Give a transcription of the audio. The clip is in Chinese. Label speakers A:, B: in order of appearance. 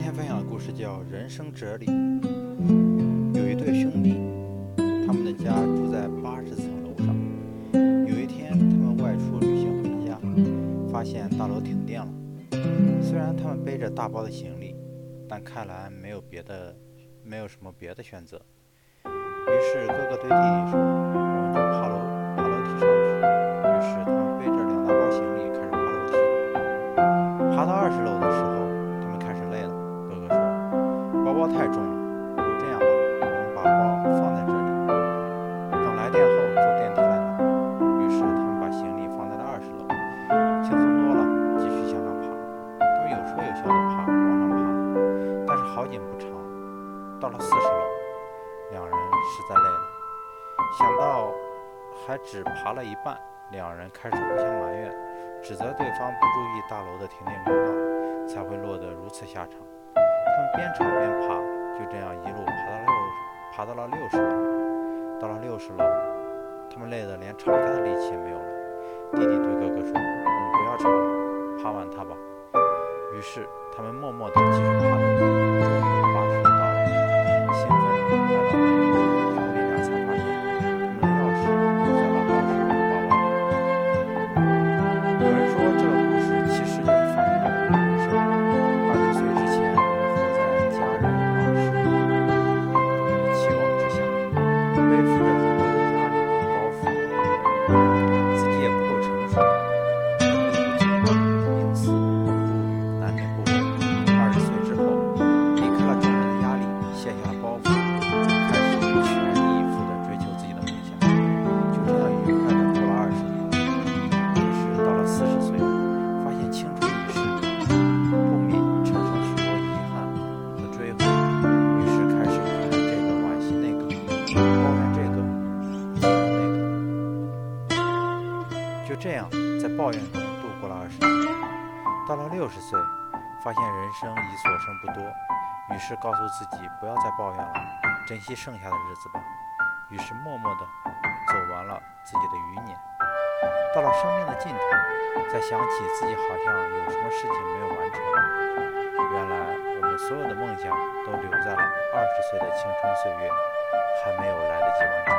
A: 今天分享的故事叫《人生哲理》。有一对兄弟，他们的家住在八十层楼上。有一天，他们外出旅行回家，发现大楼停电了。虽然他们背着大包的行李，但看来没有别的，没有什么别的选择。于是哥哥对弟弟说：“我们就爬楼，爬楼梯上去。”于是他们背着两大包行李开始爬楼梯。爬到二十楼的时候，包太重了，这样吧，我们把包放在这里，等来电后坐电梯来拿。”于是他们把行李放在了二十楼，轻松多了，继续向上爬。他们有说有笑的爬，往上爬。但是好景不长，到了四十楼，两人实在累了，想到还只爬了一半，两人开始互相埋怨，指责对方不注意大楼的停电公告，才会落得如此下场。他们边吵边爬，就这样一路爬到了六，爬到了六十楼。到了六十楼，他们累得连吵架的力气也没有了。弟弟对哥哥说：“我们不要吵了，爬完它吧。”于是他们默默地继续爬。终于爬就这样，在抱怨中度过了二十年。到了六十岁，发现人生已所剩不多，于是告诉自己不要再抱怨了，珍惜剩下的日子吧。于是默默地走完了自己的余年。到了生命的尽头，才想起自己好像有什么事情没有完成。原来我们所有的梦想都留在了二十岁的青春岁月，还没有来得及完成。